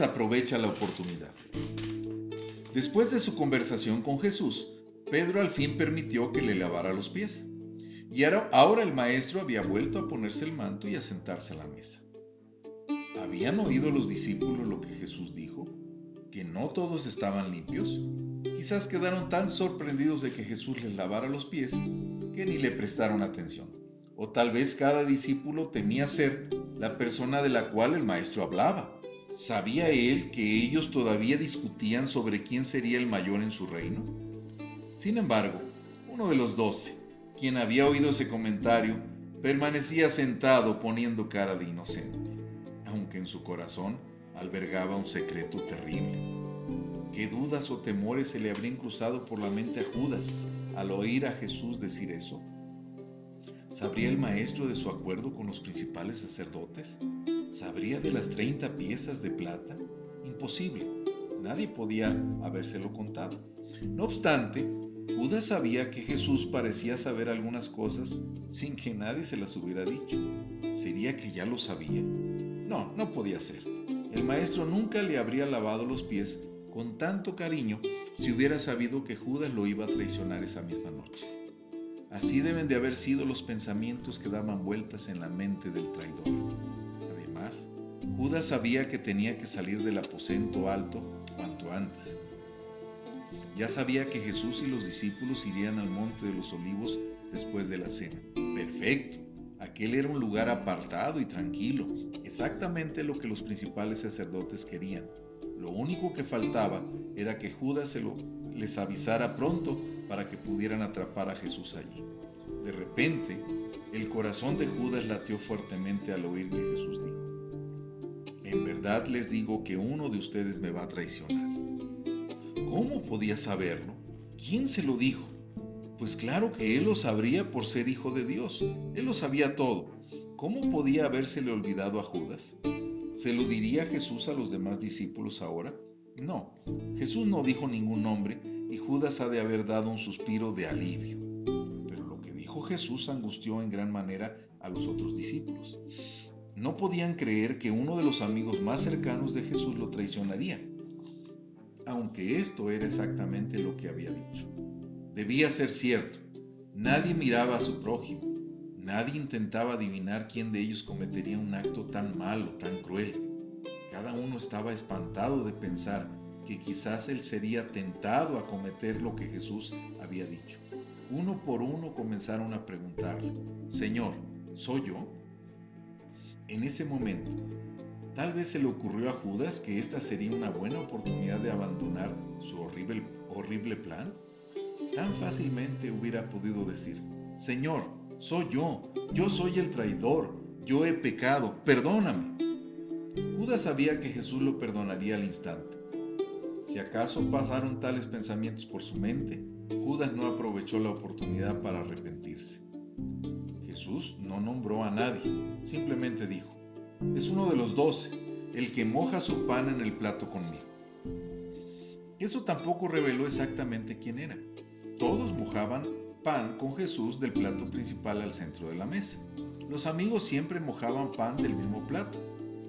Aprovecha la oportunidad. Después de su conversación con Jesús, Pedro al fin permitió que le lavara los pies. Y ahora el maestro había vuelto a ponerse el manto y a sentarse a la mesa. ¿Habían oído los discípulos lo que Jesús dijo? ¿Que no todos estaban limpios? Quizás quedaron tan sorprendidos de que Jesús les lavara los pies que ni le prestaron atención. O tal vez cada discípulo temía ser la persona de la cual el maestro hablaba. ¿Sabía él que ellos todavía discutían sobre quién sería el mayor en su reino? Sin embargo, uno de los doce, quien había oído ese comentario, permanecía sentado poniendo cara de inocente, aunque en su corazón albergaba un secreto terrible. ¿Qué dudas o temores se le habrían cruzado por la mente a Judas al oír a Jesús decir eso? ¿Sabría el maestro de su acuerdo con los principales sacerdotes? ¿Sabría de las 30 piezas de plata? Imposible. Nadie podía habérselo contado. No obstante, Judas sabía que Jesús parecía saber algunas cosas sin que nadie se las hubiera dicho. ¿Sería que ya lo sabía? No, no podía ser. El maestro nunca le habría lavado los pies con tanto cariño si hubiera sabido que Judas lo iba a traicionar esa misma noche. Así deben de haber sido los pensamientos que daban vueltas en la mente del traidor. Judas sabía que tenía que salir del aposento alto cuanto antes. Ya sabía que Jesús y los discípulos irían al monte de los olivos después de la cena. Perfecto. Aquel era un lugar apartado y tranquilo, exactamente lo que los principales sacerdotes querían. Lo único que faltaba era que Judas se lo, les avisara pronto para que pudieran atrapar a Jesús allí. De repente, el corazón de Judas latió fuertemente al oír que Jesús dijo, en verdad les digo que uno de ustedes me va a traicionar. ¿Cómo podía saberlo? ¿Quién se lo dijo? Pues claro que él lo sabría por ser hijo de Dios. Él lo sabía todo. ¿Cómo podía habérsele olvidado a Judas? ¿Se lo diría Jesús a los demás discípulos ahora? No, Jesús no dijo ningún nombre y Judas ha de haber dado un suspiro de alivio. Pero lo que dijo Jesús angustió en gran manera a los otros discípulos. No podían creer que uno de los amigos más cercanos de Jesús lo traicionaría, aunque esto era exactamente lo que había dicho. Debía ser cierto. Nadie miraba a su prójimo. Nadie intentaba adivinar quién de ellos cometería un acto tan malo, tan cruel. Cada uno estaba espantado de pensar que quizás él sería tentado a cometer lo que Jesús había dicho. Uno por uno comenzaron a preguntarle, Señor, ¿soy yo? En ese momento, tal vez se le ocurrió a Judas que esta sería una buena oportunidad de abandonar su horrible, horrible plan. Tan fácilmente hubiera podido decir, Señor, soy yo, yo soy el traidor, yo he pecado, perdóname. Judas sabía que Jesús lo perdonaría al instante. Si acaso pasaron tales pensamientos por su mente, Judas no aprovechó la oportunidad para arrepentirse. Jesús no nombró a nadie, simplemente dijo, es uno de los doce, el que moja su pan en el plato conmigo. Eso tampoco reveló exactamente quién era. Todos mojaban pan con Jesús del plato principal al centro de la mesa. Los amigos siempre mojaban pan del mismo plato.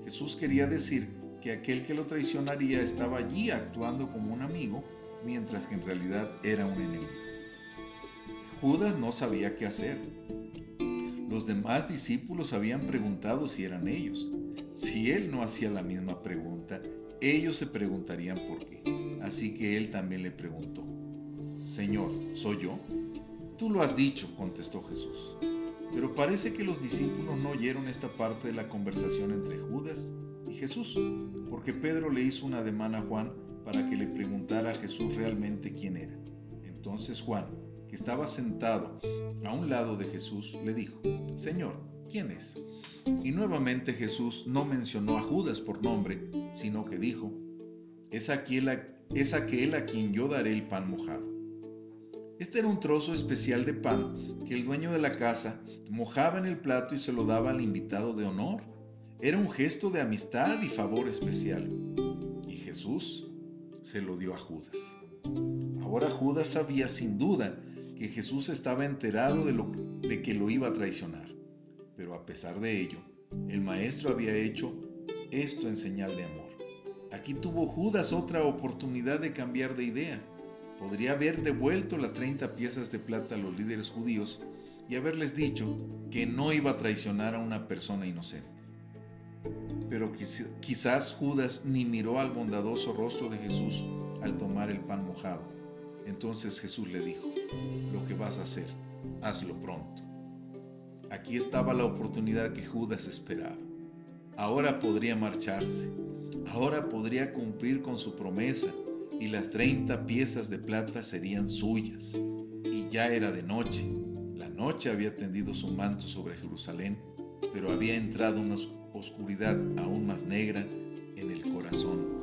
Jesús quería decir que aquel que lo traicionaría estaba allí actuando como un amigo, mientras que en realidad era un enemigo. Judas no sabía qué hacer. Los demás discípulos habían preguntado si eran ellos. Si él no hacía la misma pregunta, ellos se preguntarían por qué. Así que él también le preguntó, Señor, ¿soy yo? Tú lo has dicho, contestó Jesús. Pero parece que los discípulos no oyeron esta parte de la conversación entre Judas y Jesús, porque Pedro le hizo un ademán a Juan para que le preguntara a Jesús realmente quién era. Entonces Juan, estaba sentado a un lado de Jesús, le dijo, Señor, ¿quién es? Y nuevamente Jesús no mencionó a Judas por nombre, sino que dijo, es aquel, a, es aquel a quien yo daré el pan mojado. Este era un trozo especial de pan que el dueño de la casa mojaba en el plato y se lo daba al invitado de honor. Era un gesto de amistad y favor especial. Y Jesús se lo dio a Judas. Ahora Judas sabía sin duda que Jesús estaba enterado de, lo, de que lo iba a traicionar. Pero a pesar de ello, el maestro había hecho esto en señal de amor. Aquí tuvo Judas otra oportunidad de cambiar de idea. Podría haber devuelto las 30 piezas de plata a los líderes judíos y haberles dicho que no iba a traicionar a una persona inocente. Pero quizás Judas ni miró al bondadoso rostro de Jesús al tomar el pan mojado. Entonces Jesús le dijo, lo que vas a hacer, hazlo pronto. Aquí estaba la oportunidad que Judas esperaba. Ahora podría marcharse, ahora podría cumplir con su promesa y las 30 piezas de plata serían suyas. Y ya era de noche. La noche había tendido su manto sobre Jerusalén, pero había entrado una oscuridad aún más negra en el corazón